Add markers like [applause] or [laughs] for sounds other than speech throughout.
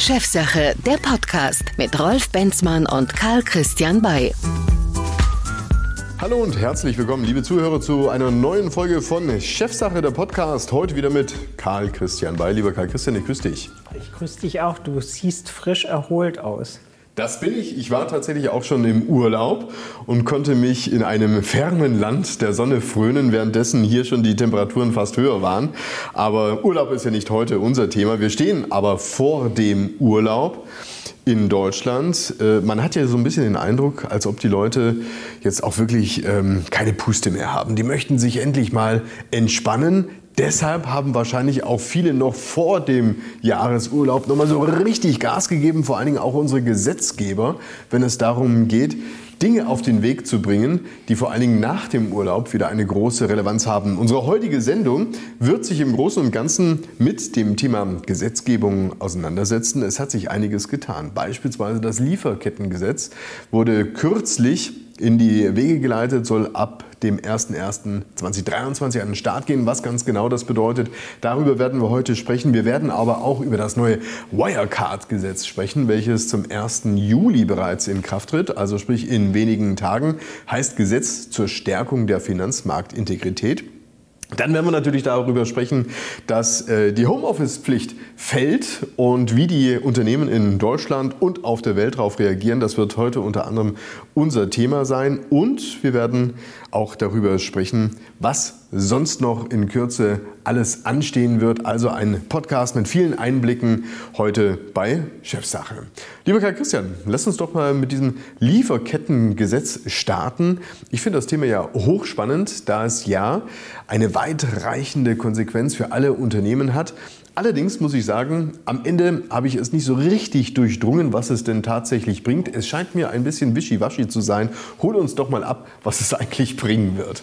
Chefsache, der Podcast mit Rolf Benzmann und Karl Christian Bay. Hallo und herzlich willkommen, liebe Zuhörer, zu einer neuen Folge von Chefsache, der Podcast. Heute wieder mit Karl Christian Bay. Lieber Karl Christian, ich grüße dich. Ich grüße dich auch. Du siehst frisch erholt aus. Das bin ich. Ich war tatsächlich auch schon im Urlaub und konnte mich in einem fernen Land der Sonne frönen, währenddessen hier schon die Temperaturen fast höher waren. Aber Urlaub ist ja nicht heute unser Thema. Wir stehen aber vor dem Urlaub in Deutschland. Äh, man hat ja so ein bisschen den Eindruck, als ob die Leute jetzt auch wirklich ähm, keine Puste mehr haben. Die möchten sich endlich mal entspannen. Deshalb haben wahrscheinlich auch viele noch vor dem Jahresurlaub nochmal so richtig Gas gegeben, vor allen Dingen auch unsere Gesetzgeber, wenn es darum geht, Dinge auf den Weg zu bringen, die vor allen Dingen nach dem Urlaub wieder eine große Relevanz haben. Unsere heutige Sendung wird sich im Großen und Ganzen mit dem Thema Gesetzgebung auseinandersetzen. Es hat sich einiges getan. Beispielsweise das Lieferkettengesetz wurde kürzlich in die Wege geleitet, soll ab dem 01.01.2023 an den Start gehen. Was ganz genau das bedeutet, darüber werden wir heute sprechen. Wir werden aber auch über das neue Wirecard-Gesetz sprechen, welches zum 1. Juli bereits in Kraft tritt, also sprich in wenigen Tagen, heißt Gesetz zur Stärkung der Finanzmarktintegrität. Dann werden wir natürlich darüber sprechen, dass äh, die Homeoffice-Pflicht fällt und wie die Unternehmen in Deutschland und auf der Welt darauf reagieren. Das wird heute unter anderem unser Thema sein. Und wir werden auch darüber sprechen, was sonst noch in Kürze alles anstehen wird. Also ein Podcast mit vielen Einblicken heute bei Chefsache. Lieber Karl Christian, lass uns doch mal mit diesem Lieferkettengesetz starten. Ich finde das Thema ja hochspannend, da es ja eine weitreichende Konsequenz für alle Unternehmen hat. Allerdings muss ich sagen, am Ende habe ich es nicht so richtig durchdrungen, was es denn tatsächlich bringt. Es scheint mir ein bisschen wischiwaschi zu sein. Hol uns doch mal ab, was es [laughs] eigentlich bringen wird.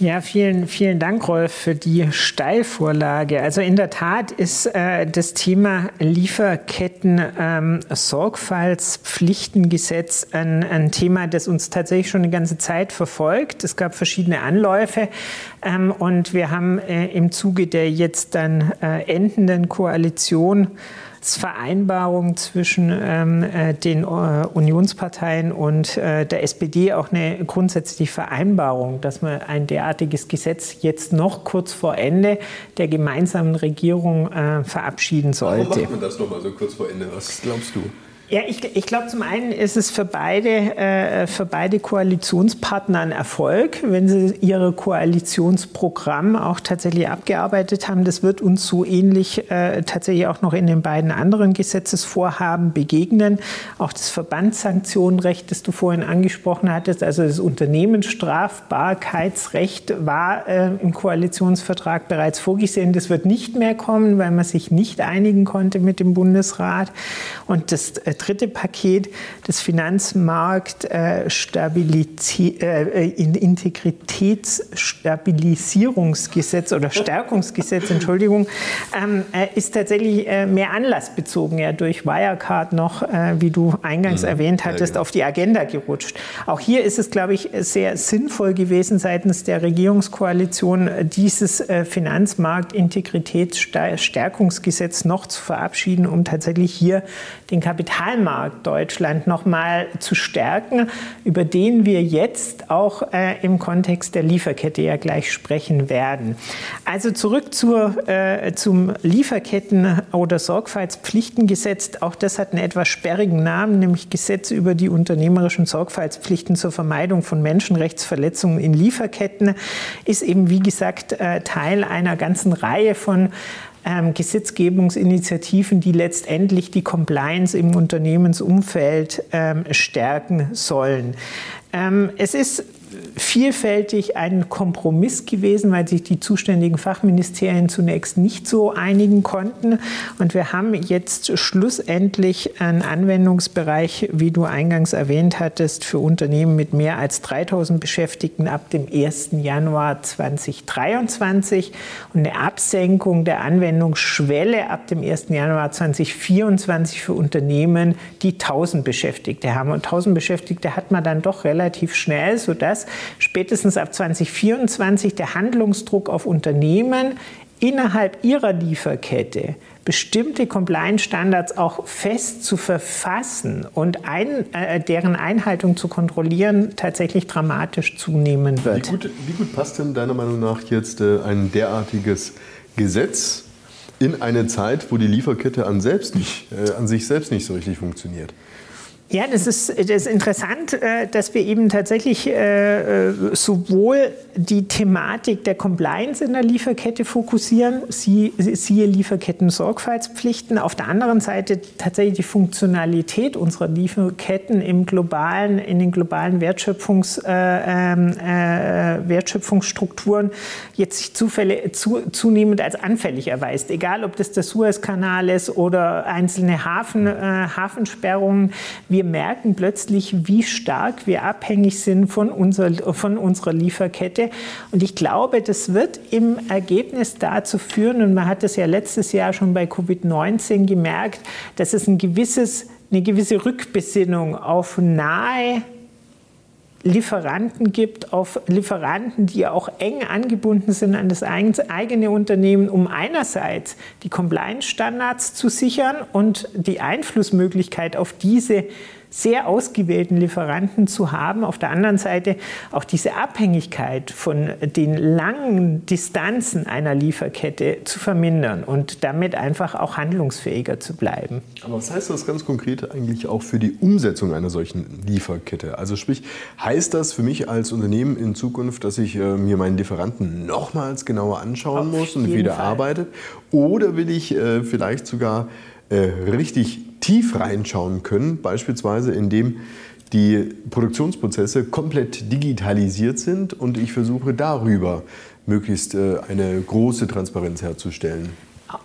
Ja, vielen, vielen Dank, Rolf, für die Steilvorlage. Also in der Tat ist äh, das Thema Lieferketten ähm, Sorgfaltspflichtengesetz ein, ein, Thema, das uns tatsächlich schon eine ganze Zeit verfolgt. Es gab verschiedene Anläufe ähm, und wir haben äh, im Zuge der jetzt dann äh, endenden Koalition Vereinbarung zwischen ähm, äh, den äh, Unionsparteien und äh, der SPD auch eine grundsätzliche Vereinbarung, dass man ein derartiges Gesetz jetzt noch kurz vor Ende der gemeinsamen Regierung äh, verabschieden sollte. Warum macht man das nochmal so kurz vor Ende? Was glaubst du? Ja, ich, ich glaube, zum einen ist es für beide, äh, für beide Koalitionspartner ein Erfolg, wenn sie ihre Koalitionsprogramm auch tatsächlich abgearbeitet haben. Das wird uns so ähnlich äh, tatsächlich auch noch in den beiden anderen Gesetzesvorhaben begegnen. Auch das Verbandssanktionenrecht, das du vorhin angesprochen hattest, also das Unternehmensstrafbarkeitsrecht war äh, im Koalitionsvertrag bereits vorgesehen. Das wird nicht mehr kommen, weil man sich nicht einigen konnte mit dem Bundesrat. Und das äh, dritte Paket, das Finanzmarkt-Integritätsstabilisierungsgesetz äh, oder Stärkungsgesetz, Entschuldigung, ähm, äh, ist tatsächlich äh, mehr anlassbezogen, ja durch Wirecard noch, äh, wie du eingangs mhm. erwähnt hattest, auf die Agenda gerutscht. Auch hier ist es, glaube ich, sehr sinnvoll gewesen seitens der Regierungskoalition, dieses äh, Finanzmarkt-Integritätsstärkungsgesetz noch zu verabschieden, um tatsächlich hier den Kapital Kapitalmarkt Deutschland nochmal zu stärken, über den wir jetzt auch äh, im Kontext der Lieferkette ja gleich sprechen werden. Also zurück zur, äh, zum Lieferketten- oder Sorgfaltspflichtengesetz. Auch das hat einen etwas sperrigen Namen, nämlich Gesetz über die unternehmerischen Sorgfaltspflichten zur Vermeidung von Menschenrechtsverletzungen in Lieferketten, ist eben, wie gesagt, äh, Teil einer ganzen Reihe von ähm, Gesetzgebungsinitiativen, die letztendlich die Compliance im Unternehmensumfeld ähm, stärken sollen. Ähm, es ist vielfältig ein Kompromiss gewesen, weil sich die zuständigen Fachministerien zunächst nicht so einigen konnten. Und wir haben jetzt schlussendlich einen Anwendungsbereich, wie du eingangs erwähnt hattest, für Unternehmen mit mehr als 3000 Beschäftigten ab dem 1. Januar 2023 und eine Absenkung der Anwendungsschwelle ab dem 1. Januar 2024 für Unternehmen, die 1000 Beschäftigte haben. Und 1000 Beschäftigte hat man dann doch relativ schnell, sodass spätestens ab 2024 der Handlungsdruck auf Unternehmen innerhalb ihrer Lieferkette bestimmte Compliance-Standards auch fest zu verfassen und ein, äh, deren Einhaltung zu kontrollieren, tatsächlich dramatisch zunehmen wird. Wie gut, wie gut passt denn deiner Meinung nach jetzt äh, ein derartiges Gesetz in eine Zeit, wo die Lieferkette an, selbst nicht, äh, an sich selbst nicht so richtig funktioniert? Ja, das ist, das ist interessant, äh, dass wir eben tatsächlich äh, sowohl die Thematik der Compliance in der Lieferkette fokussieren, siehe Lieferketten-Sorgfaltspflichten, auf der anderen Seite tatsächlich die Funktionalität unserer Lieferketten im globalen, in den globalen Wertschöpfungs, äh, ähm, äh, Wertschöpfungsstrukturen jetzt sich zufälle, zu, zunehmend als anfällig erweist. Egal, ob das der Suezkanal ist oder einzelne Hafen, äh, Hafensperrungen. Wir merken plötzlich, wie stark wir abhängig sind von, unser, von unserer Lieferkette. Und ich glaube, das wird im Ergebnis dazu führen, und man hat es ja letztes Jahr schon bei Covid-19 gemerkt, dass es ein gewisses, eine gewisse Rückbesinnung auf nahe Lieferanten gibt, auf Lieferanten, die auch eng angebunden sind an das eigene Unternehmen, um einerseits die Compliance-Standards zu sichern und die Einflussmöglichkeit auf diese sehr ausgewählten Lieferanten zu haben. Auf der anderen Seite auch diese Abhängigkeit von den langen Distanzen einer Lieferkette zu vermindern und damit einfach auch handlungsfähiger zu bleiben. Aber was heißt das ganz konkret eigentlich auch für die Umsetzung einer solchen Lieferkette? Also sprich, heißt das für mich als Unternehmen in Zukunft, dass ich äh, mir meinen Lieferanten nochmals genauer anschauen Auf muss und wieder Fall. arbeite? Oder will ich äh, vielleicht sogar äh, richtig tief reinschauen können, beispielsweise indem die Produktionsprozesse komplett digitalisiert sind und ich versuche darüber möglichst äh, eine große Transparenz herzustellen.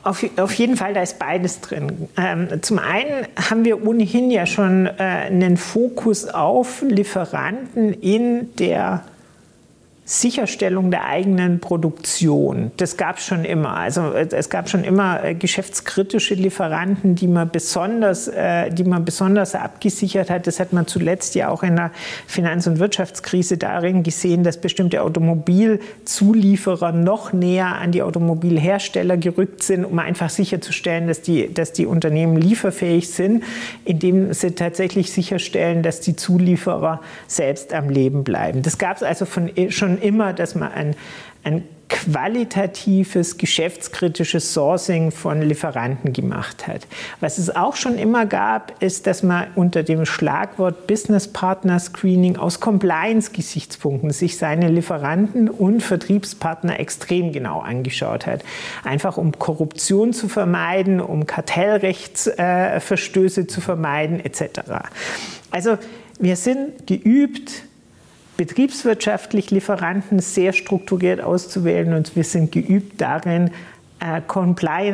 Auf, auf, jeden Fall, da ist beides drin. Ähm, zum einen haben wir ohnehin ja schon äh, einen Fokus auf Lieferanten in der Sicherstellung der eigenen Produktion. Das gab es schon immer. Also es gab schon immer äh, geschäftskritische Lieferanten, die man besonders, äh, die man besonders abgesichert hat. Das hat man zuletzt ja auch in der Finanz- und Wirtschaftskrise darin gesehen, dass bestimmte Automobilzulieferer noch näher an die Automobilhersteller gerückt sind, um einfach sicherzustellen, dass die, dass die Unternehmen lieferfähig sind, indem sie tatsächlich sicherstellen, dass die Zulieferer selbst am Leben bleiben. Das gab es also von, eh, schon immer, dass man ein, ein qualitatives, geschäftskritisches Sourcing von Lieferanten gemacht hat. Was es auch schon immer gab, ist, dass man unter dem Schlagwort Business Partner Screening aus Compliance-Gesichtspunkten sich seine Lieferanten und Vertriebspartner extrem genau angeschaut hat. Einfach um Korruption zu vermeiden, um Kartellrechtsverstöße zu vermeiden, etc. Also wir sind geübt, betriebswirtschaftlich Lieferanten sehr strukturiert auszuwählen und wir sind geübt darin, äh,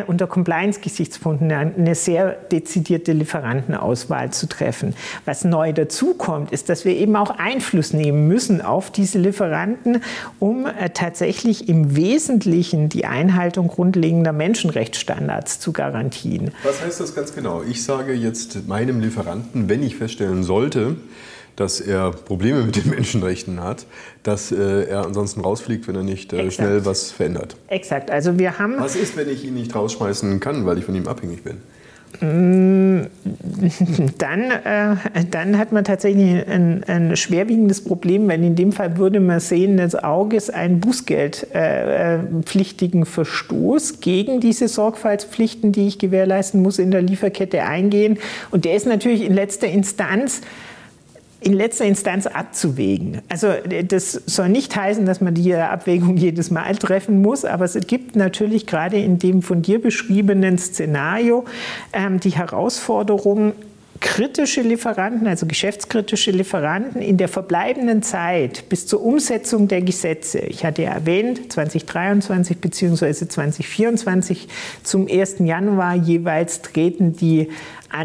unter Compliance-Gesichtspunkten eine sehr dezidierte Lieferantenauswahl zu treffen. Was neu dazu kommt, ist, dass wir eben auch Einfluss nehmen müssen auf diese Lieferanten, um äh, tatsächlich im Wesentlichen die Einhaltung grundlegender Menschenrechtsstandards zu garantieren. Was heißt das ganz genau? Ich sage jetzt meinem Lieferanten, wenn ich feststellen sollte, dass er Probleme mit den Menschenrechten hat, dass äh, er ansonsten rausfliegt, wenn er nicht äh, schnell was verändert. Exakt. Also wir haben. Was ist, wenn ich ihn nicht rausschmeißen kann, weil ich von ihm abhängig bin? Mm, [laughs] dann, äh, dann hat man tatsächlich ein, ein, schwerwiegendes Problem, weil in dem Fall würde man sehen des Auges einen bußgeldpflichtigen äh, Verstoß gegen diese Sorgfaltspflichten, die ich gewährleisten muss, in der Lieferkette eingehen. Und der ist natürlich in letzter Instanz in letzter Instanz abzuwägen. Also das soll nicht heißen, dass man die Abwägung [laughs] jedes Mal treffen muss, aber es gibt natürlich gerade in dem von dir beschriebenen Szenario ähm, die Herausforderung, kritische Lieferanten, also geschäftskritische Lieferanten in der verbleibenden Zeit bis zur Umsetzung der Gesetze, ich hatte ja erwähnt, 2023 bzw. 2024 zum 1. Januar jeweils treten die äh,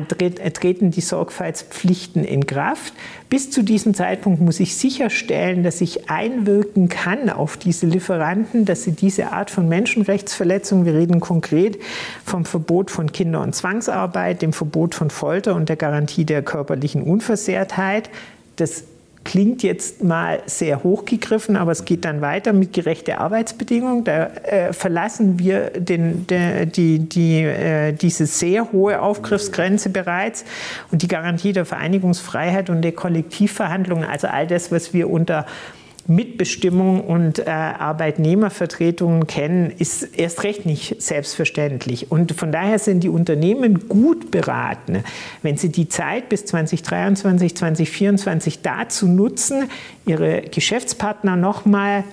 treten die Sorgfaltspflichten in Kraft. Bis zu diesem Zeitpunkt muss ich sicherstellen, dass ich einwirken kann auf diese Lieferanten, dass sie diese Art von Menschenrechtsverletzung, wir reden konkret vom Verbot von Kinder- und Zwangsarbeit, dem Verbot von Folter und der Garantie der körperlichen Unversehrtheit, das klingt jetzt mal sehr hochgegriffen, aber es geht dann weiter mit gerechte Arbeitsbedingungen. Da äh, verlassen wir den, der, die, die, äh, diese sehr hohe Aufgriffsgrenze bereits und die Garantie der Vereinigungsfreiheit und der Kollektivverhandlungen, also all das, was wir unter Mitbestimmung und äh, Arbeitnehmervertretungen kennen, ist erst recht nicht selbstverständlich. Und von daher sind die Unternehmen gut beraten, wenn sie die Zeit bis 2023, 2024 dazu nutzen, ihre Geschäftspartner nochmal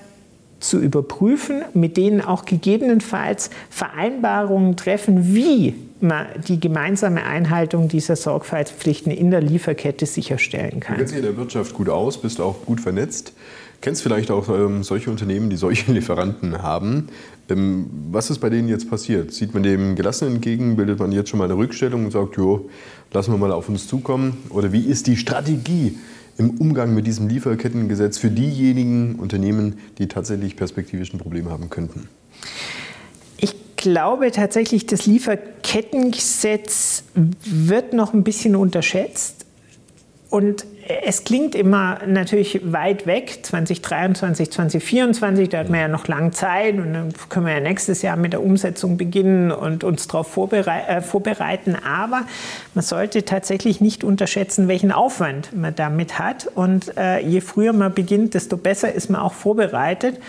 zu überprüfen, mit denen auch gegebenenfalls Vereinbarungen treffen, wie man die gemeinsame Einhaltung dieser Sorgfaltspflichten in der Lieferkette sicherstellen kann. Du kennst dich in der Wirtschaft gut aus, bist auch gut vernetzt. Kennst vielleicht auch ähm, solche Unternehmen, die solche [laughs] Lieferanten haben. Ähm, was ist bei denen jetzt passiert? Sieht man dem gelassen entgegen? Bildet man jetzt schon mal eine Rückstellung und sagt, jo, lassen wir mal auf uns zukommen? Oder wie ist die Strategie im Umgang mit diesem Lieferkettengesetz für diejenigen Unternehmen, die tatsächlich perspektivisch ein Problem haben könnten? Ich glaube tatsächlich, das Lieferkettengesetz wird noch ein bisschen unterschätzt. Und es klingt immer natürlich weit weg, 2023, 2024, da hat man ja noch lange Zeit und dann können wir ja nächstes Jahr mit der Umsetzung beginnen und uns darauf vorberei äh, vorbereiten. Aber man sollte tatsächlich nicht unterschätzen, welchen Aufwand man damit hat. Und äh, je früher man beginnt, desto besser ist man auch vorbereitet.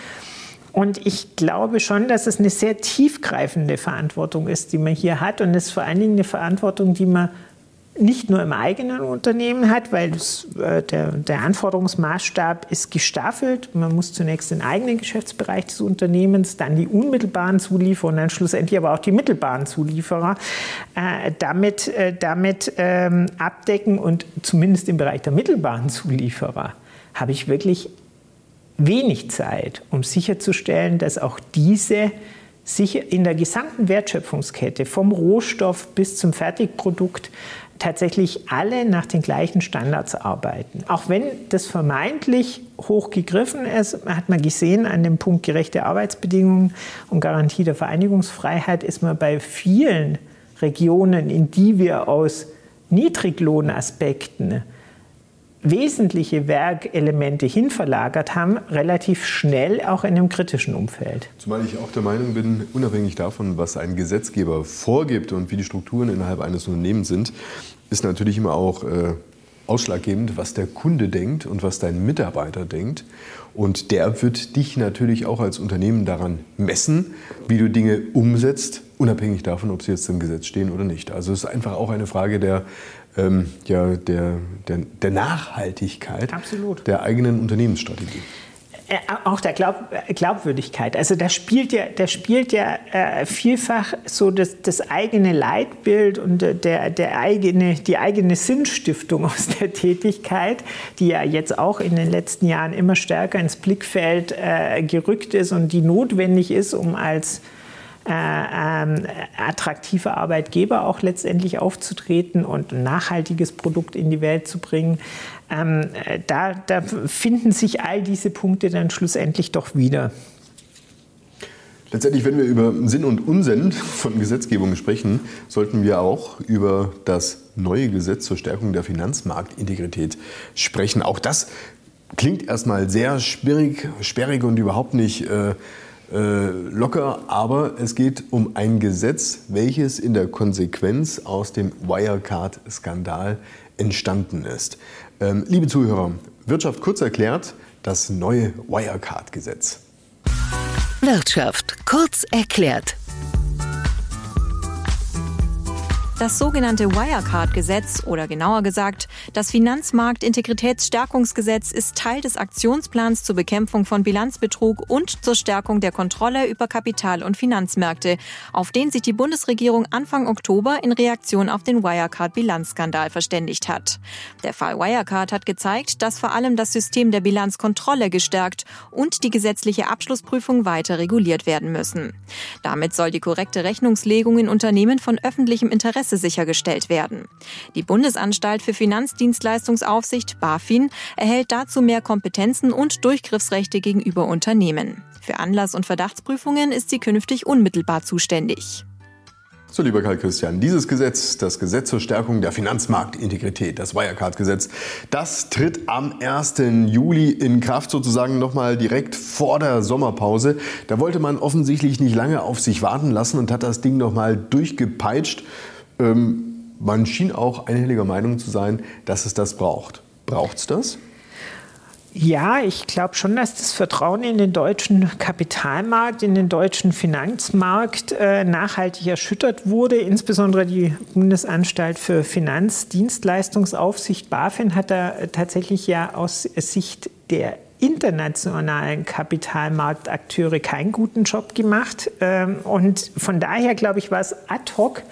Und ich glaube schon, dass es eine sehr tiefgreifende Verantwortung ist, die man hier hat. Und es ist vor allen Dingen eine Verantwortung, die man nicht nur im eigenen Unternehmen hat, weil das, äh, der, der, Anforderungsmaßstab ist gestaffelt. Man muss zunächst den eigenen Geschäftsbereich des Unternehmens, dann die unmittelbaren Zulieferer und dann schlussendlich aber auch die mittelbaren Zulieferer äh, damit, äh, damit ähm, abdecken. Und zumindest im Bereich der mittelbaren Zulieferer habe ich wirklich wenig Zeit, um sicherzustellen, dass auch diese sich in der gesamten Wertschöpfungskette vom Rohstoff bis zum Fertigprodukt tatsächlich alle nach den gleichen Standards arbeiten. Auch wenn das vermeintlich hoch gegriffen ist, hat man gesehen, an dem Punkt gerechte Arbeitsbedingungen und Garantie der Vereinigungsfreiheit ist man bei vielen Regionen, in die wir aus Niedriglohnaspekten wesentliche Werkelemente hinverlagert haben, relativ schnell auch in einem kritischen Umfeld. Zumal ich auch der Meinung bin, unabhängig davon, was ein Gesetzgeber vorgibt und wie die Strukturen innerhalb eines Unternehmens sind, ist natürlich immer auch äh, ausschlaggebend, was der Kunde denkt und was dein Mitarbeiter denkt. Und der wird dich natürlich auch als Unternehmen daran messen, wie du Dinge umsetzt, unabhängig davon, ob sie jetzt im Gesetz stehen oder nicht. Also es ist einfach auch eine Frage der ähm, ja, der, der, der Nachhaltigkeit Absolut. der eigenen Unternehmensstrategie. Äh, auch der Glaub, Glaubwürdigkeit. Also da spielt ja, da spielt ja äh, vielfach so das, das, eigene Leitbild und der, der eigene, die eigene Sinnstiftung [laughs] aus der Tätigkeit, die ja jetzt auch in den letzten Jahren immer stärker ins Blickfeld äh, gerückt ist und die notwendig ist, um als äh, attraktive Arbeitgeber auch letztendlich aufzutreten und ein nachhaltiges Produkt in die Welt zu bringen. Ähm, da, da finden sich all diese Punkte dann schlussendlich doch wieder. Letztendlich, wenn wir über Sinn und Unsinn von Gesetzgebung sprechen, sollten wir auch über das neue Gesetz zur Stärkung der Finanzmarktintegrität sprechen. Auch das klingt erstmal sehr sperrig, sperrig und überhaupt nicht äh, äh, locker, aber es geht um ein Gesetz, welches in der Konsequenz aus dem Wirecard-Skandal entstanden ist. Ähm, liebe Zuhörer, Wirtschaft kurz erklärt, das neue Wirecard-Gesetz. Wirtschaft kurz erklärt. Das sogenannte Wirecard-Gesetz oder genauer gesagt das Finanzmarktintegritätsstärkungsgesetz ist Teil des Aktionsplans zur Bekämpfung von Bilanzbetrug und zur Stärkung der Kontrolle über Kapital- und Finanzmärkte, auf den sich die Bundesregierung Anfang Oktober in Reaktion auf den Wirecard-Bilanzskandal verständigt hat. Der Fall Wirecard hat gezeigt, dass vor allem das System der Bilanzkontrolle gestärkt und die gesetzliche Abschlussprüfung weiter reguliert werden müssen. Damit soll die korrekte Rechnungslegung in Unternehmen von öffentlichem Interesse Prozesse sichergestellt werden. Die Bundesanstalt für Finanzdienstleistungsaufsicht BaFin erhält dazu mehr Kompetenzen und Durchgriffsrechte gegenüber Unternehmen. Für Anlass- und Verdachtsprüfungen ist sie künftig unmittelbar zuständig. So, lieber Karl Christian, dieses Gesetz, das Gesetz zur Stärkung der Finanzmarktintegrität, das Wirecard-Gesetz, das tritt am 1. Juli in Kraft, sozusagen nochmal direkt vor der Sommerpause. Da wollte man offensichtlich nicht lange auf sich warten lassen und hat das Ding nochmal durchgepeitscht. Ähm, man schien auch einhelliger Meinung zu sein, dass es das braucht. Braucht es das? Ja, ich glaube schon, dass das Vertrauen in den deutschen Kapitalmarkt, in den deutschen Finanzmarkt äh, nachhaltig erschüttert wurde. Insbesondere die Bundesanstalt für Finanzdienstleistungsaufsicht BaFin hat da tatsächlich ja aus Sicht der internationalen Kapitalmarktakteure keinen guten Job gemacht. Ähm, und von daher, glaube ich, war es ad hoc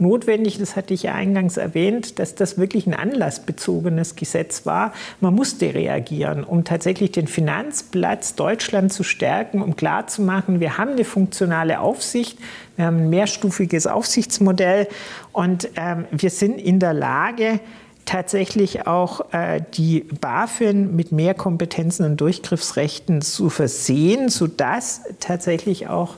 notwendig, das hatte ich ja eingangs erwähnt, dass das wirklich ein anlassbezogenes Gesetz war. Man musste reagieren, um tatsächlich den Finanzplatz Deutschland zu stärken, um klarzumachen, wir haben eine funktionale Aufsicht, wir haben ein mehrstufiges Aufsichtsmodell und ähm, wir sind in der Lage, tatsächlich auch äh, die BaFin mit mehr Kompetenzen und Durchgriffsrechten zu versehen, sodass tatsächlich auch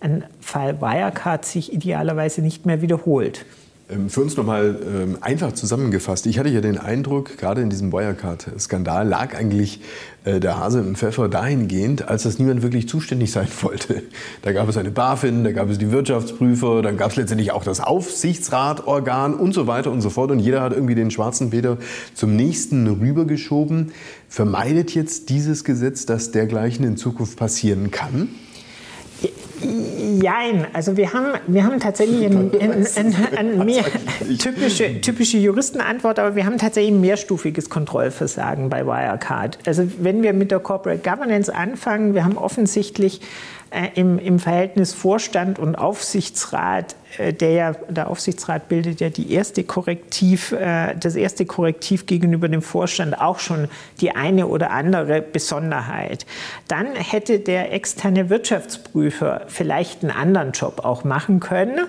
ein Fall Wirecard sich idealerweise nicht mehr wiederholt. Ähm, für uns nochmal ähm, einfach zusammengefasst. Ich hatte ja den Eindruck, gerade in diesem Wirecard-Skandal lag eigentlich äh, der Hase im Pfeffer dahingehend, als das niemand wirklich zuständig sein wollte. Da gab es eine BaFin, da gab es die Wirtschaftsprüfer, dann gab es letztendlich auch das Aufsichtsratorgan und so weiter und so fort. Und jeder hat irgendwie den schwarzen Peter zum nächsten rübergeschoben. Vermeidet jetzt dieses Gesetz, dass dergleichen in Zukunft passieren kann? Jein, also wir haben, wir haben tatsächlich eine ein, ein, ein [laughs] mehr [laughs] typische, typische Juristenantwort, aber wir haben tatsächlich ein mehrstufiges Kontrollversagen bei Wirecard. Also wenn wir mit der Corporate Governance anfangen, wir haben offensichtlich äh, im, im Verhältnis Vorstand und Aufsichtsrat, äh, der ja, der Aufsichtsrat bildet ja die erste Korrektiv, äh, das erste Korrektiv gegenüber dem Vorstand auch schon die eine oder andere Besonderheit. Dann hätte der externe Wirtschaftsprüfer vielleicht einen anderen Job auch machen können.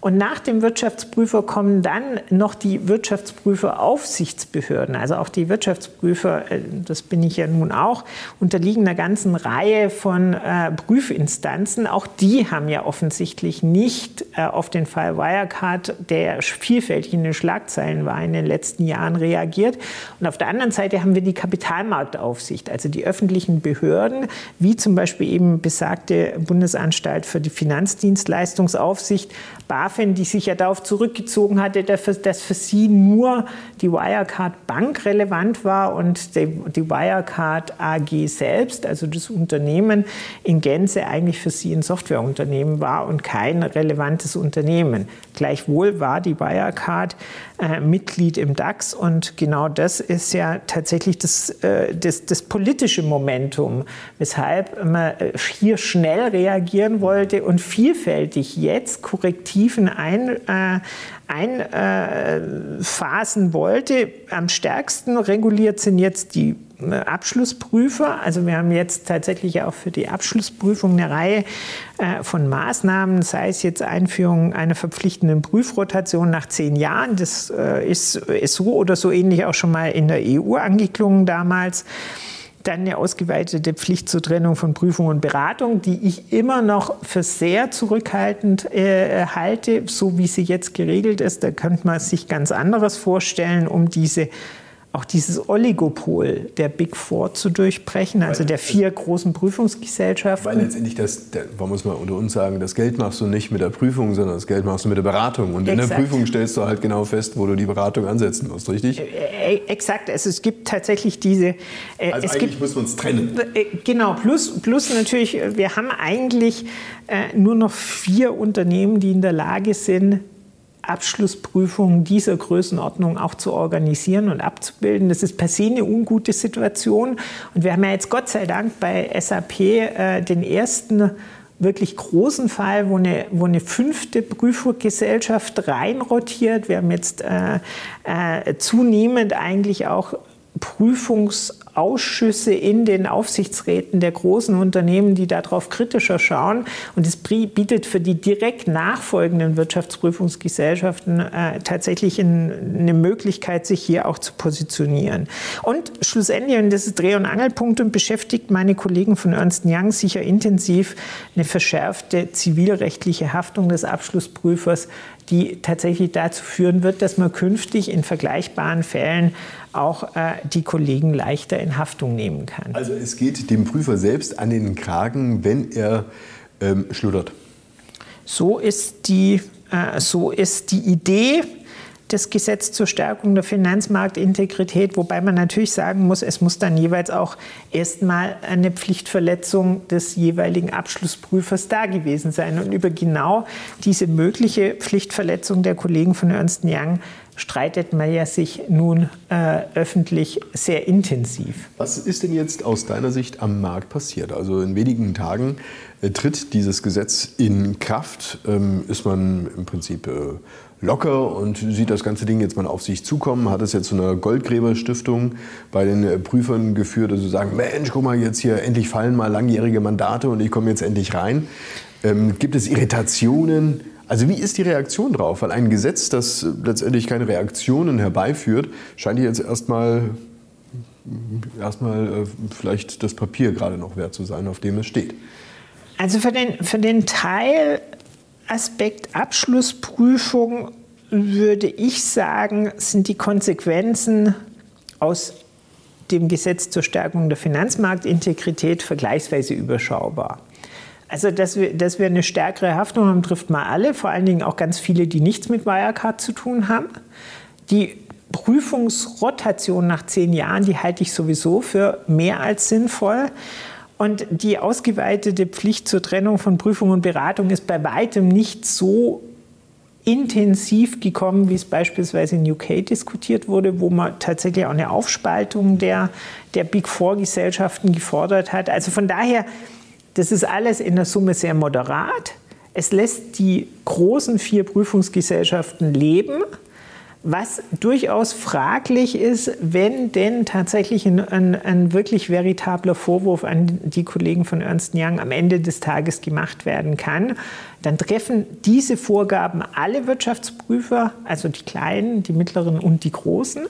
Und nach dem Wirtschaftsprüfer kommen dann noch die Wirtschaftsprüferaufsichtsbehörden. Also auch die Wirtschaftsprüfer, äh, das bin ich ja nun auch, unterliegen einer ganzen Reihe von äh, Prüfinstanzen. Auch die haben ja offensichtlich nicht äh, auf den Fall Wirecard, der vielfältig in den Schlagzeilen war, in den letzten Jahren reagiert. Und auf der anderen Seite haben wir die Kapitalmarktaufsicht, also die öffentlichen Behörden, wie zum Beispiel eben besagte Bundesanstalt für die Finanzdienstleistungsaufsicht, BaFin, die sich ja darauf zurückgezogen hatte, dass für sie nur die Wirecard Bank relevant war und die, Wirecard AG selbst, also das Unternehmen in Gänze eigentlich für sie ein Softwareunternehmen war und kein relevantes Unternehmen. Gleichwohl war die Wirecard äh, Mitglied im DAX und genau das ist ja tatsächlich das, äh, das, das politische Momentum, weshalb man äh, hier schnell reagieren wollte und vielfältig jetzt Korrektiven ein, äh, einphasen wollte. Am stärksten reguliert sind jetzt die äh, Abschlussprüfer. Also wir haben jetzt tatsächlich auch für die Abschlussprüfung eine Reihe äh, von Maßnahmen, sei es jetzt Einführung einer verpflichtenden Prüfrotation nach zehn Jahren. Das äh, ist so oder so ähnlich auch schon mal in der EU angeklungen damals. Dann eine ausgeweitete Pflicht zur Trennung von Prüfung und Beratung, die ich immer noch für sehr zurückhaltend äh, halte, so wie sie jetzt geregelt ist. Da könnte man sich ganz anderes vorstellen, um diese auch dieses Oligopol der Big Four zu durchbrechen, also der vier großen Prüfungsgesellschaften. Weil letztendlich, das, der, man muss mal unter uns sagen, das Geld machst du nicht mit der Prüfung, sondern das Geld machst du mit der Beratung. Und Exakt. in der Prüfung stellst du halt genau fest, wo du die Beratung ansetzen musst, richtig? Äh, äh, exakt, also es gibt tatsächlich diese... Äh, also eigentlich gibt, muss man es trennen. Genau, plus, plus natürlich, wir haben eigentlich nur noch vier Unternehmen, die in der Lage sind, Abschlussprüfungen dieser Größenordnung auch zu organisieren und abzubilden. Das ist per se eine ungute Situation. Und wir haben ja jetzt Gott sei Dank bei SAP äh, den ersten wirklich großen Fall, wo eine, wo eine fünfte Prüfungsgesellschaft reinrotiert. Wir haben jetzt äh, äh, zunehmend eigentlich auch Prüfungsausschüsse in den Aufsichtsräten der großen Unternehmen, die darauf kritischer schauen. Und es bietet für die direkt nachfolgenden Wirtschaftsprüfungsgesellschaften äh, tatsächlich in, eine Möglichkeit, sich hier auch zu positionieren. Und schlussendlich, und das ist Dreh- und Angelpunkt, und beschäftigt meine Kollegen von Ernst Young sicher intensiv eine verschärfte zivilrechtliche Haftung des Abschlussprüfers, die tatsächlich dazu führen wird, dass man künftig in vergleichbaren Fällen auch äh, die Kollegen leichter in Haftung nehmen kann. Also es geht dem Prüfer selbst an den Kragen, wenn er ähm, schluddert. So ist die, äh, so ist die Idee das Gesetz zur Stärkung der Finanzmarktintegrität, wobei man natürlich sagen muss, es muss dann jeweils auch erstmal eine Pflichtverletzung des jeweiligen Abschlussprüfers da gewesen sein. Und über genau diese mögliche Pflichtverletzung der Kollegen von Ernst Young streitet man ja sich nun äh, öffentlich sehr intensiv. Was ist denn jetzt aus deiner Sicht am Markt passiert? Also in wenigen Tagen äh, tritt dieses Gesetz in Kraft. Ähm, ist man im Prinzip äh, locker und sieht das ganze Ding jetzt mal auf sich zukommen, hat es jetzt zu einer Goldgräberstiftung bei den äh, Prüfern geführt, also sagen, Mensch, guck mal, jetzt hier endlich fallen mal langjährige Mandate und ich komme jetzt endlich rein. Ähm, gibt es Irritationen? Also wie ist die Reaktion drauf? Weil ein Gesetz, das letztendlich keine Reaktionen herbeiführt, scheint jetzt erstmal erstmal äh, vielleicht das Papier gerade noch wert zu sein, auf dem es steht. Also für den, für den Teil Aspekt Abschlussprüfung würde ich sagen, sind die Konsequenzen aus dem Gesetz zur Stärkung der Finanzmarktintegrität vergleichsweise überschaubar. Also, dass wir, dass wir eine stärkere Haftung haben, trifft mal alle, vor allen Dingen auch ganz viele, die nichts mit Wirecard zu tun haben. Die Prüfungsrotation nach zehn Jahren, die halte ich sowieso für mehr als sinnvoll. Und die ausgeweitete Pflicht zur Trennung von Prüfung und Beratung ist bei weitem nicht so intensiv gekommen, wie es beispielsweise in UK diskutiert wurde, wo man tatsächlich auch eine Aufspaltung der, der Big Four-Gesellschaften gefordert hat. Also von daher, das ist alles in der Summe sehr moderat. Es lässt die großen vier Prüfungsgesellschaften leben. Was durchaus fraglich ist, wenn denn tatsächlich ein, ein, ein, wirklich veritabler Vorwurf an die Kollegen von Ernst Young am Ende des Tages gemacht werden kann, dann treffen diese Vorgaben alle Wirtschaftsprüfer, also die Kleinen, die Mittleren und die Großen.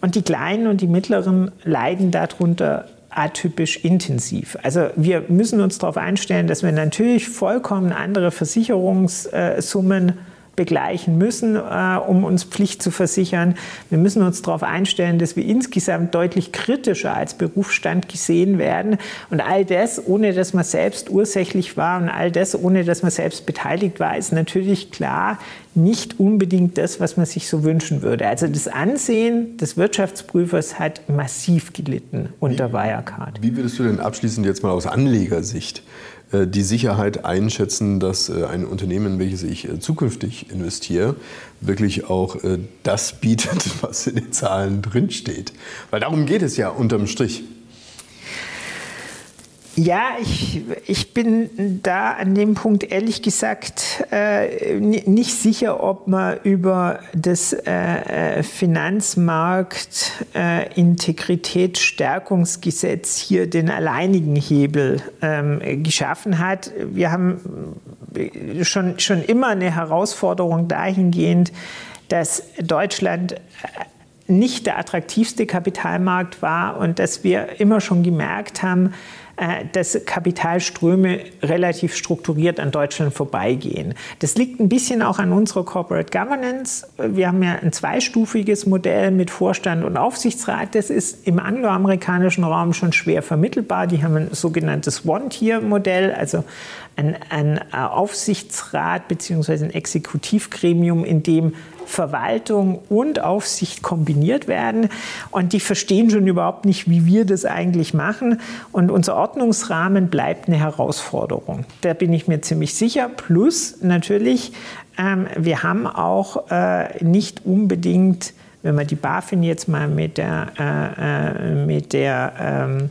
Und die Kleinen und die Mittleren leiden darunter atypisch intensiv. Also wir müssen uns darauf einstellen, dass wir natürlich vollkommen andere Versicherungssummen begleichen müssen, äh, um uns Pflicht zu versichern. Wir müssen uns darauf einstellen, dass wir insgesamt deutlich kritischer als Berufsstand gesehen werden. Und all das, ohne dass man selbst ursächlich war und all das, ohne dass man selbst beteiligt war, ist natürlich klar nicht unbedingt das, was man sich so wünschen würde. Also das Ansehen des Wirtschaftsprüfers hat massiv gelitten unter wie, Wirecard. Wie würdest du denn abschließend jetzt mal aus Anlegersicht die Sicherheit einschätzen, dass äh, ein Unternehmen, welches ich äh, zukünftig investiere, wirklich auch das bietet, [laughs] was in den Zahlen drinsteht. Weil darum geht es ja unterm Strich. Ja, ich, ich bin da an dem Punkt ehrlich gesagt äh, nicht sicher, ob man über das äh, äh Finanzmarktintegritätsstärkungsgesetz äh, hier den alleinigen Hebel ähm, geschaffen hat. Wir haben schon, schon immer eine Herausforderung dahingehend, dass Deutschland äh, nicht der attraktivste Kapitalmarkt war und dass wir immer schon gemerkt haben, äh, dass Kapitalströme relativ strukturiert an Deutschland vorbeigehen. Das liegt ein bisschen auch an unserer Corporate Governance. Wir haben ja ein zweistufiges Modell mit Vorstand und Aufsichtsrat. Das ist im angloamerikanischen Raum schon schwer vermittelbar. Die haben ein sogenanntes One-Tier-Modell, also ein, ein Aufsichtsrat bzw. ein Exekutivgremium, in dem Verwaltung und Aufsicht kombiniert werden. Und die verstehen schon überhaupt nicht, wie wir das eigentlich machen. Und unser Ordnungsrahmen bleibt eine Herausforderung. Da bin ich mir ziemlich sicher. Plus natürlich, ähm, wir haben auch äh, nicht unbedingt, wenn man die BaFin jetzt mal mit der, äh, äh mit der ähm,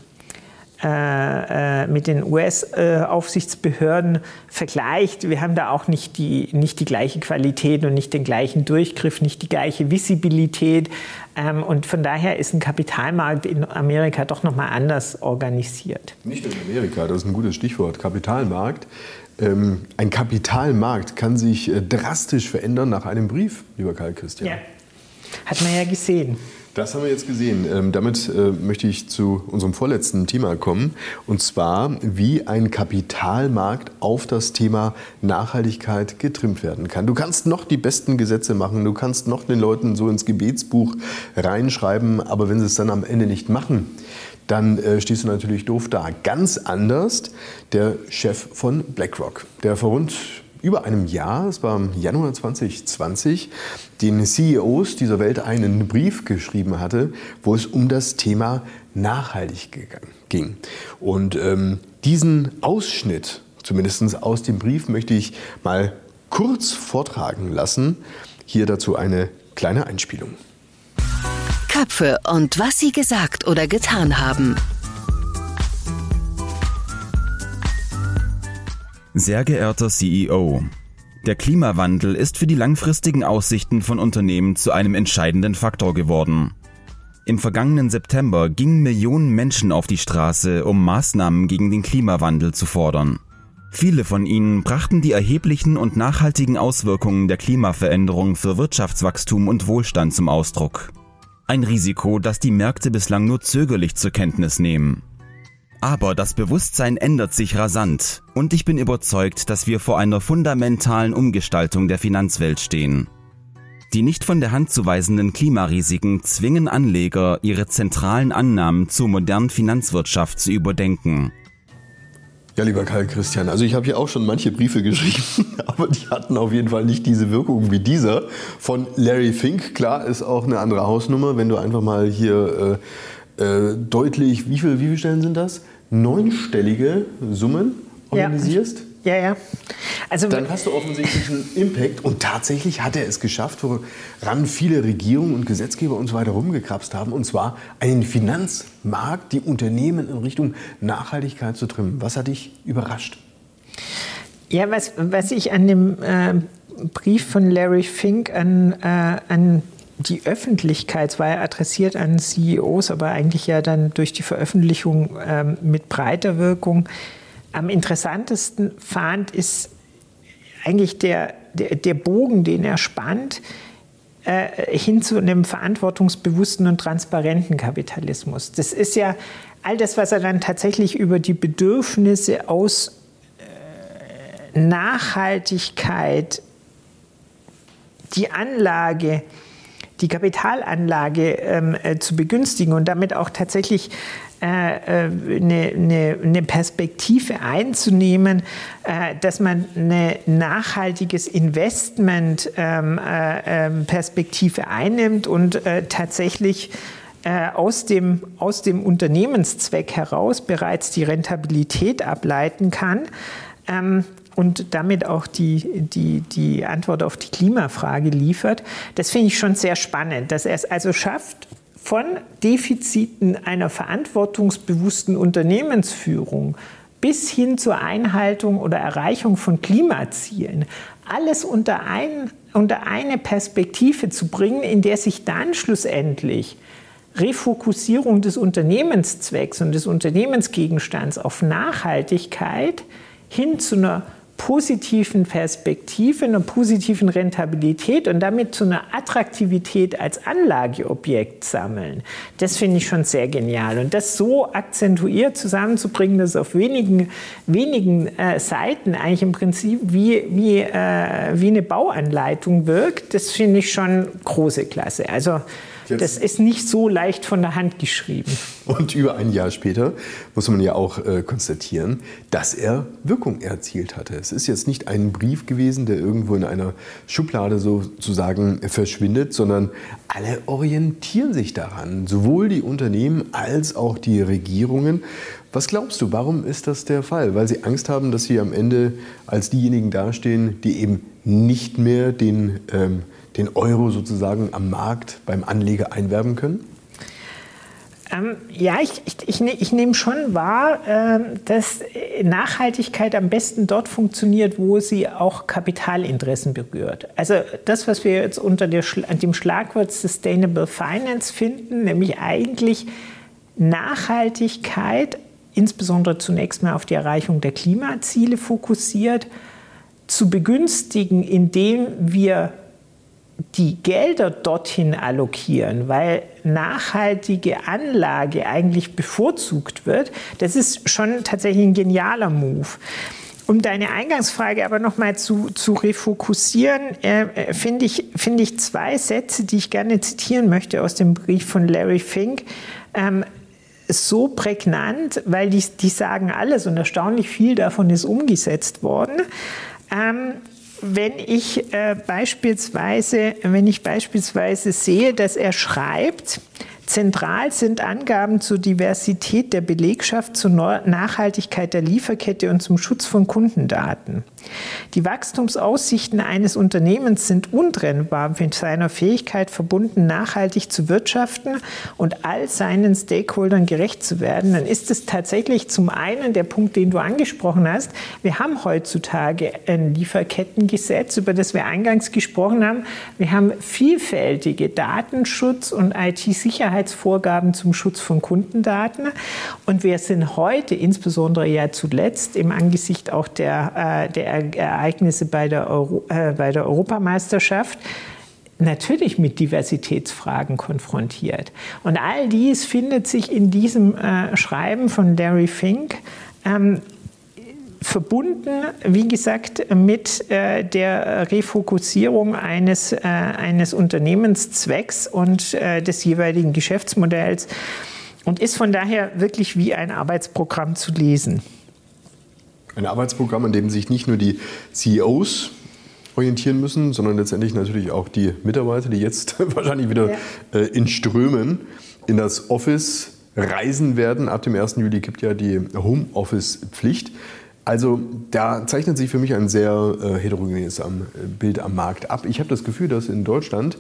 äh, äh mit den US-Aufsichtsbehörden vergleicht, wir haben da auch nicht die, nicht die gleiche Qualität und nicht den gleichen Durchgriff, nicht die gleiche Visibilität. Ähm, und von daher ist ein Kapitalmarkt in Amerika doch nochmal anders organisiert. Nicht in Amerika, das ist ein gutes Stichwort. Kapitalmarkt. Ähm, ein Kapitalmarkt kann sich äh, drastisch verändern nach einem Brief, lieber Karl Christian. Ja, hat man ja gesehen. Das haben wir jetzt gesehen. Ähm, damit äh, möchte ich zu unserem vorletzten Thema kommen. Und zwar, wie ein Kapitalmarkt auf das Thema Nachhaltigkeit getrimmt werden kann. Du kannst noch die besten Gesetze machen, du kannst noch den Leuten so ins Gebetsbuch reinschreiben, aber wenn sie es dann am Ende nicht machen, dann äh, stehst du natürlich doof da. Ganz anders der Chef von BlackRock, der vor rund über einem Jahr, es war im Januar 2020, den CEOs dieser Welt einen Brief geschrieben hatte, wo es um das Thema Nachhaltigkeit ging. Und ähm, diesen Ausschnitt, zumindest aus dem Brief, möchte ich mal kurz vortragen lassen. Hier dazu eine kleine Einspielung. Köpfe und was sie gesagt oder getan haben. Sehr geehrter CEO, der Klimawandel ist für die langfristigen Aussichten von Unternehmen zu einem entscheidenden Faktor geworden. Im vergangenen September gingen Millionen Menschen auf die Straße, um Maßnahmen gegen den Klimawandel zu fordern. Viele von ihnen brachten die erheblichen und nachhaltigen Auswirkungen der Klimaveränderung für Wirtschaftswachstum und Wohlstand zum Ausdruck. Ein Risiko, das die Märkte bislang nur zögerlich zur Kenntnis nehmen. Aber das Bewusstsein ändert sich rasant und ich bin überzeugt, dass wir vor einer fundamentalen Umgestaltung der Finanzwelt stehen. Die nicht von der Hand zu weisenden Klimarisiken zwingen Anleger, ihre zentralen Annahmen zur modernen Finanzwirtschaft zu überdenken. Ja, lieber Karl Christian, also ich habe hier auch schon manche Briefe geschrieben, [laughs] aber die hatten auf jeden Fall nicht diese Wirkung wie dieser von Larry Fink. Klar, ist auch eine andere Hausnummer, wenn du einfach mal hier äh, äh, deutlich, wie, viel, wie viele Stellen sind das? neunstellige Summen organisierst. Ja, ja. ja. Also, dann hast du offensichtlich einen Impact und tatsächlich hat er es geschafft, woran viele Regierungen und Gesetzgeber und so weiter rumgekrapst haben, und zwar einen Finanzmarkt, die Unternehmen in Richtung Nachhaltigkeit zu trimmen. Was hat dich überrascht? Ja, was, was ich an dem äh, Brief von Larry Fink an, äh, an die Öffentlichkeit, war ja adressiert an CEOs, aber eigentlich ja dann durch die Veröffentlichung ähm, mit breiter Wirkung. Am interessantesten fand, ist eigentlich der, der, der Bogen, den er spannt, äh, hin zu einem verantwortungsbewussten und transparenten Kapitalismus. Das ist ja all das, was er dann tatsächlich über die Bedürfnisse aus äh, Nachhaltigkeit, die Anlage, die Kapitalanlage ähm, äh, zu begünstigen und damit auch tatsächlich eine, äh, eine, eine, Perspektive einzunehmen, äh, dass man eine nachhaltiges Investment ähm, äh, ähm, einnimmt und äh, tatsächlich äh, aus dem, aus dem Unternehmenszweck heraus bereits die Rentabilität ableiten kann. Und damit auch die, die, die Antwort auf die Klimafrage liefert. Das finde ich schon sehr spannend, dass er es also schafft, von Defiziten einer verantwortungsbewussten Unternehmensführung bis hin zur Einhaltung oder Erreichung von Klimazielen, alles unter, ein, unter eine Perspektive zu bringen, in der sich dann schlussendlich Refokussierung des Unternehmenszwecks und des Unternehmensgegenstands auf Nachhaltigkeit hin zu einer positiven Perspektive, einer positiven Rentabilität und damit zu einer Attraktivität als Anlageobjekt sammeln. Das finde ich schon sehr genial. Und das so akzentuiert zusammenzubringen, dass es auf wenigen, wenigen äh, Seiten eigentlich im Prinzip wie, wie, äh, wie eine Bauanleitung wirkt, das finde ich schon große Klasse. Also Jetzt. Das ist nicht so leicht von der Hand geschrieben. Und über ein Jahr später muss man ja auch äh, konstatieren, dass er Wirkung erzielt hatte. Es ist jetzt nicht ein Brief gewesen, der irgendwo in einer Schublade sozusagen verschwindet, sondern alle orientieren sich daran, sowohl die Unternehmen als auch die Regierungen. Was glaubst du, warum ist das der Fall? Weil sie Angst haben, dass sie am Ende als diejenigen dastehen, die eben nicht mehr den ähm, den Euro sozusagen am Markt beim Anleger einwerben können? Ähm, ja, ich, ich, ich, ne, ich nehme schon wahr, äh, dass Nachhaltigkeit am besten dort funktioniert, wo sie auch Kapitalinteressen berührt. Also das, was wir jetzt unter der, dem Schlagwort Sustainable Finance finden, nämlich eigentlich Nachhaltigkeit, insbesondere zunächst mal auf die Erreichung der Klimaziele fokussiert, zu begünstigen, indem wir die Gelder dorthin allokieren, weil nachhaltige Anlage eigentlich bevorzugt wird, das ist schon tatsächlich ein genialer Move. Um deine Eingangsfrage aber nochmal zu, zu refokussieren, äh, äh, finde ich, find ich zwei Sätze, die ich gerne zitieren möchte aus dem Brief von Larry Fink. Ähm, so prägnant, weil die, die sagen alles und erstaunlich viel davon ist umgesetzt worden. Ähm, wenn ich äh, beispielsweise, wenn ich beispielsweise sehe, dass er schreibt, Zentral sind Angaben zur Diversität der Belegschaft, zur Nachhaltigkeit der Lieferkette und zum Schutz von Kundendaten. Die Wachstumsaussichten eines Unternehmens sind untrennbar mit seiner Fähigkeit verbunden, nachhaltig zu wirtschaften und all seinen Stakeholdern gerecht zu werden. Dann ist es tatsächlich zum einen der Punkt, den du angesprochen hast. Wir haben heutzutage ein Lieferkettengesetz, über das wir eingangs gesprochen haben. Wir haben vielfältige Datenschutz- und IT-Sicherheitsvorgaben zum Schutz von Kundendaten. Und wir sind heute, insbesondere ja zuletzt, im Angesicht auch der, äh, der Ereignisse bei der, Euro, äh, bei der Europameisterschaft natürlich mit Diversitätsfragen konfrontiert. Und all dies findet sich in diesem äh, Schreiben von Larry Fink. Ähm, verbunden, wie gesagt, mit äh, der Refokussierung eines, äh, eines Unternehmenszwecks und äh, des jeweiligen Geschäftsmodells und ist von daher wirklich wie ein Arbeitsprogramm zu lesen. Ein Arbeitsprogramm, an dem sich nicht nur die CEOs orientieren müssen, sondern letztendlich natürlich auch die Mitarbeiter, die jetzt [laughs] wahrscheinlich wieder ja. äh, in Strömen in das Office reisen werden. Ab dem 1. Juli gibt ja die Homeoffice-Pflicht. Also da zeichnet sich für mich ein sehr äh, heterogenes am, äh, Bild am Markt ab. Ich habe das Gefühl, dass in Deutschland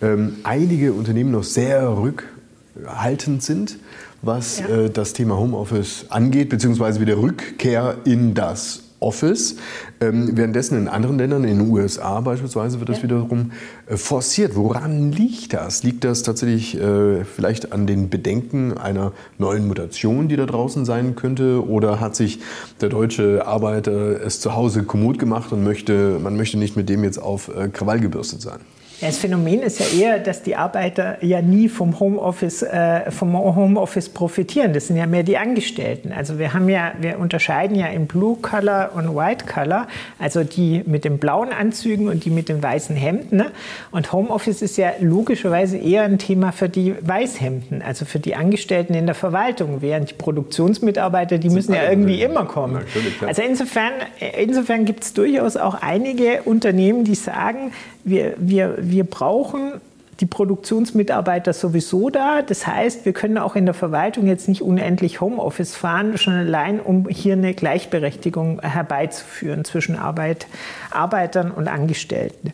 ähm, einige Unternehmen noch sehr rückhaltend sind was ja. äh, das Thema Homeoffice angeht, beziehungsweise wieder Rückkehr in das Office. Ähm, währenddessen in anderen Ländern, in den USA beispielsweise, wird das wiederum äh, forciert. Woran liegt das? Liegt das tatsächlich äh, vielleicht an den Bedenken einer neuen Mutation, die da draußen sein könnte? Oder hat sich der deutsche Arbeiter es zu Hause kommod gemacht und möchte, man möchte nicht mit dem jetzt auf äh, Krawall gebürstet sein? Das Phänomen ist ja eher, dass die Arbeiter ja nie vom Homeoffice, äh, vom Homeoffice profitieren. Das sind ja mehr die Angestellten. Also wir haben ja, wir unterscheiden ja in Blue Color und White Color, also die mit den blauen Anzügen und die mit den weißen Hemden. Ne? Und Homeoffice ist ja logischerweise eher ein Thema für die Weißhemden, also für die Angestellten in der Verwaltung, während die Produktionsmitarbeiter, die müssen ja irgendwie immer kommen. Also insofern, insofern gibt es durchaus auch einige Unternehmen, die sagen, wir, wir, wir brauchen die Produktionsmitarbeiter sowieso da. Das heißt, wir können auch in der Verwaltung jetzt nicht unendlich Homeoffice fahren, schon allein, um hier eine Gleichberechtigung herbeizuführen zwischen Arbeit, Arbeitern und Angestellten.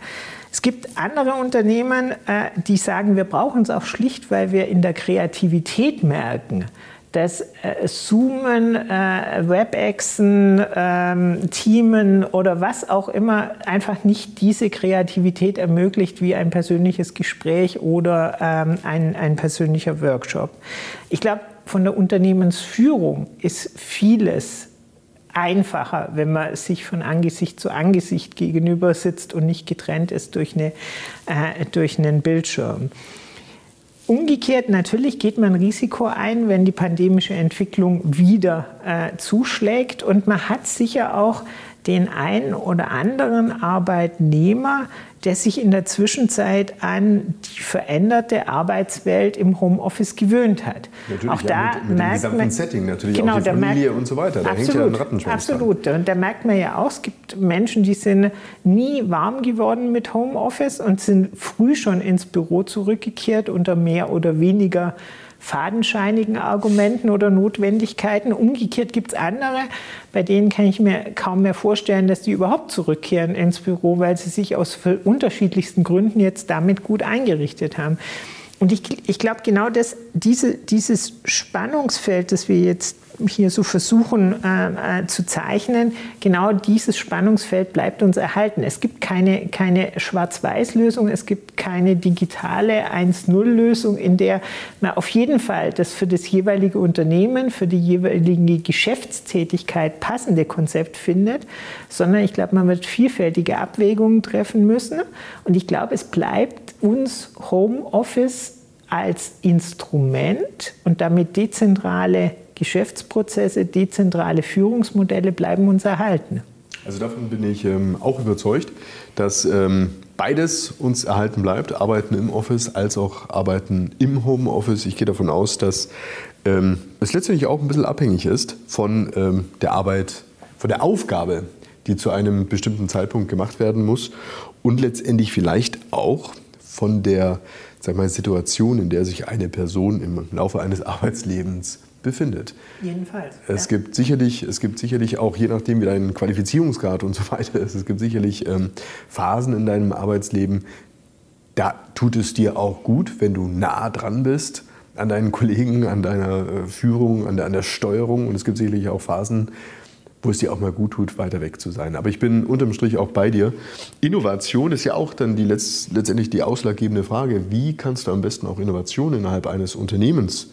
Es gibt andere Unternehmen, äh, die sagen, wir brauchen es auch schlicht, weil wir in der Kreativität merken, dass äh, Zoomen, äh, WebExen, ähm, Teamen oder was auch immer einfach nicht diese Kreativität ermöglicht wie ein persönliches Gespräch oder ähm, ein, ein persönlicher Workshop. Ich glaube, von der Unternehmensführung ist vieles einfacher, wenn man sich von Angesicht zu Angesicht gegenüber sitzt und nicht getrennt ist durch, eine, äh, durch einen Bildschirm. Umgekehrt, natürlich geht man Risiko ein, wenn die pandemische Entwicklung wieder äh, zuschlägt. Und man hat sicher auch den einen oder anderen Arbeitnehmer, der sich in der Zwischenzeit an die veränderte Arbeitswelt im Homeoffice gewöhnt hat. Natürlich, auch da mit, mit merkt dem man, Setting, natürlich genau, auch die Familie merkt, und so weiter. Da absolut, hängt ja ein Rattenschwanz Absolut. Dran. Und da merkt man ja auch, es gibt Menschen, die sind nie warm geworden mit Homeoffice und sind früh schon ins Büro zurückgekehrt unter mehr oder weniger fadenscheinigen Argumenten oder Notwendigkeiten. Umgekehrt gibt es andere, bei denen kann ich mir kaum mehr vorstellen, dass die überhaupt zurückkehren ins Büro, weil sie sich aus unterschiedlichsten Gründen jetzt damit gut eingerichtet haben. Und ich, ich glaube, genau das, diese, dieses Spannungsfeld, das wir jetzt hier so versuchen äh, äh, zu zeichnen, genau dieses Spannungsfeld bleibt uns erhalten. Es gibt keine, keine Schwarz-Weiß-Lösung, es gibt keine digitale 1-0-Lösung, in der man auf jeden Fall das für das jeweilige Unternehmen, für die jeweilige Geschäftstätigkeit passende Konzept findet, sondern ich glaube, man wird vielfältige Abwägungen treffen müssen. Und ich glaube, es bleibt uns Homeoffice als Instrument und damit dezentrale Geschäftsprozesse, dezentrale Führungsmodelle bleiben uns erhalten. Also davon bin ich ähm, auch überzeugt, dass ähm, beides uns erhalten bleibt, Arbeiten im Office als auch Arbeiten im Homeoffice. Ich gehe davon aus, dass ähm, es letztendlich auch ein bisschen abhängig ist von ähm, der Arbeit, von der Aufgabe, die zu einem bestimmten Zeitpunkt gemacht werden muss und letztendlich vielleicht auch von der sag mal, Situation, in der sich eine Person im Laufe eines [laughs] Arbeitslebens befindet. Jedenfalls. Es, ja. gibt sicherlich, es gibt sicherlich auch, je nachdem wie dein Qualifizierungsgrad und so weiter ist, es gibt sicherlich ähm, Phasen in deinem Arbeitsleben, da tut es dir auch gut, wenn du nah dran bist an deinen Kollegen, an deiner äh, Führung, an der, an der Steuerung. Und es gibt sicherlich auch Phasen, wo es dir auch mal gut tut, weiter weg zu sein. Aber ich bin unterm Strich auch bei dir. Innovation ist ja auch dann die letzt, letztendlich die ausschlaggebende Frage. Wie kannst du am besten auch Innovation innerhalb eines Unternehmens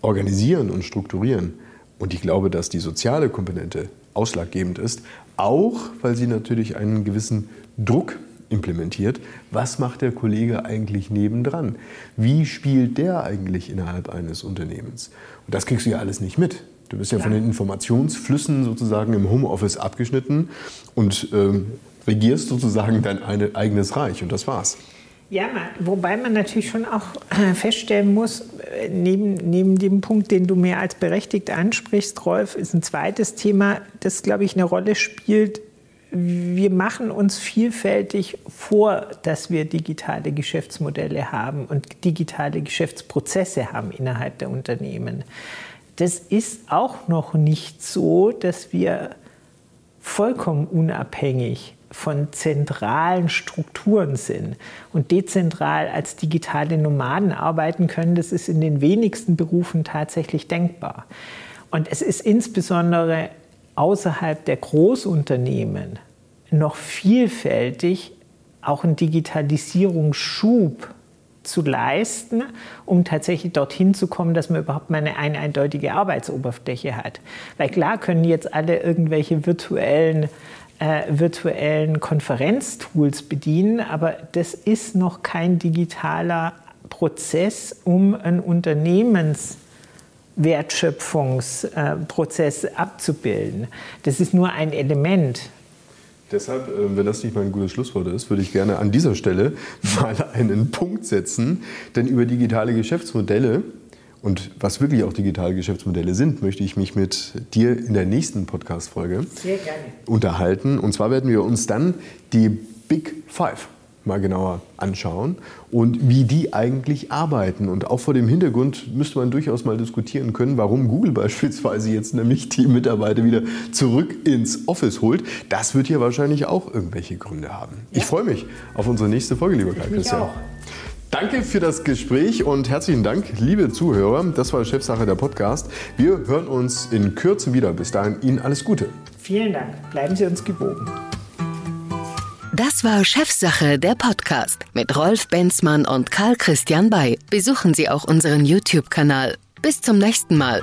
organisieren und strukturieren? Und ich glaube, dass die soziale Komponente ausschlaggebend ist, auch weil sie natürlich einen gewissen Druck implementiert. Was macht der Kollege eigentlich nebendran? Wie spielt der eigentlich innerhalb eines Unternehmens? Und das kriegst du ja alles nicht mit. Du bist ja, ja. von den Informationsflüssen sozusagen im Homeoffice abgeschnitten und ähm, regierst sozusagen dein eigenes Reich und das war's. Ja, wobei man natürlich schon auch äh, feststellen muss, äh, neben, neben dem Punkt, den du mehr als berechtigt ansprichst, Rolf, ist ein zweites Thema, das, glaube ich, eine Rolle spielt. Wir machen uns vielfältig vor, dass wir digitale Geschäftsmodelle haben und digitale Geschäftsprozesse haben innerhalb der Unternehmen das ist auch noch nicht so, dass wir vollkommen unabhängig von zentralen Strukturen sind und dezentral als digitale Nomaden arbeiten können, das ist in den wenigsten Berufen tatsächlich denkbar. Und es ist insbesondere außerhalb der Großunternehmen noch vielfältig auch ein Digitalisierungsschub zu leisten, um tatsächlich dorthin zu kommen, dass man überhaupt mal eine, eine eindeutige Arbeitsoberfläche hat. Weil klar können jetzt alle irgendwelche virtuellen äh, virtuellen Konferenztools bedienen, aber das ist noch kein digitaler Prozess, um ein Unternehmenswertschöpfungsprozess äh, abzubilden. Das ist nur ein Element. Deshalb, äh, wenn das nicht mein gutes Schlusswort ist, würde ich gerne an dieser Stelle [laughs] mal einen Punkt setzen. Denn über digitale Geschäftsmodelle und was wirklich auch digitale Geschäftsmodelle sind, möchte ich mich mit dir in der nächsten Podcast-Folge unterhalten. Und zwar werden wir uns dann die Big Five mal genauer anschauen und wie die eigentlich arbeiten. Und auch vor dem Hintergrund müsste man durchaus mal diskutieren können, warum Google [laughs] beispielsweise jetzt nämlich die Mitarbeiter wieder zurück ins Office holt. Das wird hier wahrscheinlich auch irgendwelche Gründe haben. Ja. Ich freue mich auf unsere nächste Folge, lieber Karl Christian. Danke für das Gespräch und herzlichen Dank, liebe Zuhörer. Das war Chefsache der Podcast. Wir hören uns in Kürze wieder. Bis dahin Ihnen alles Gute. Vielen Dank. Bleiben Sie uns gewogen. Das war Chefsache, der Podcast mit Rolf Benzmann und Karl Christian Bay. Besuchen Sie auch unseren YouTube-Kanal. Bis zum nächsten Mal.